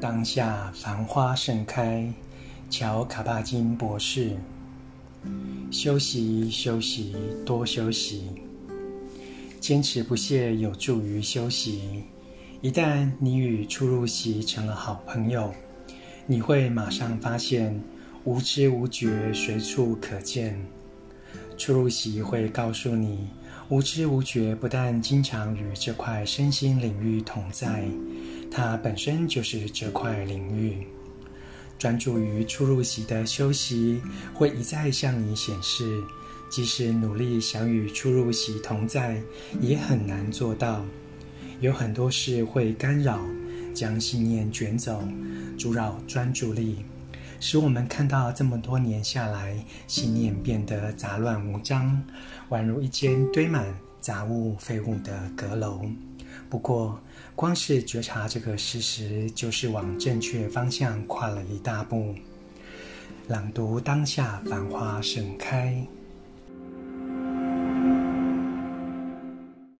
当下繁花盛开，乔卡帕金博士。休息，休息，多休息。坚持不懈有助于休息。一旦你与初入席成了好朋友，你会马上发现无知无觉随处可见。初入席会告诉你，无知无觉不但经常与这块身心领域同在，它本身就是这块领域。专注于出入息的休息，会一再向你显示，即使努力想与出入息同在，也很难做到。有很多事会干扰，将信念卷走，阻扰专注力，使我们看到这么多年下来，信念变得杂乱无章，宛如一间堆满杂物废物的阁楼。不过，光是觉察这个事实，就是往正确方向跨了一大步。朗读当下，繁花盛开。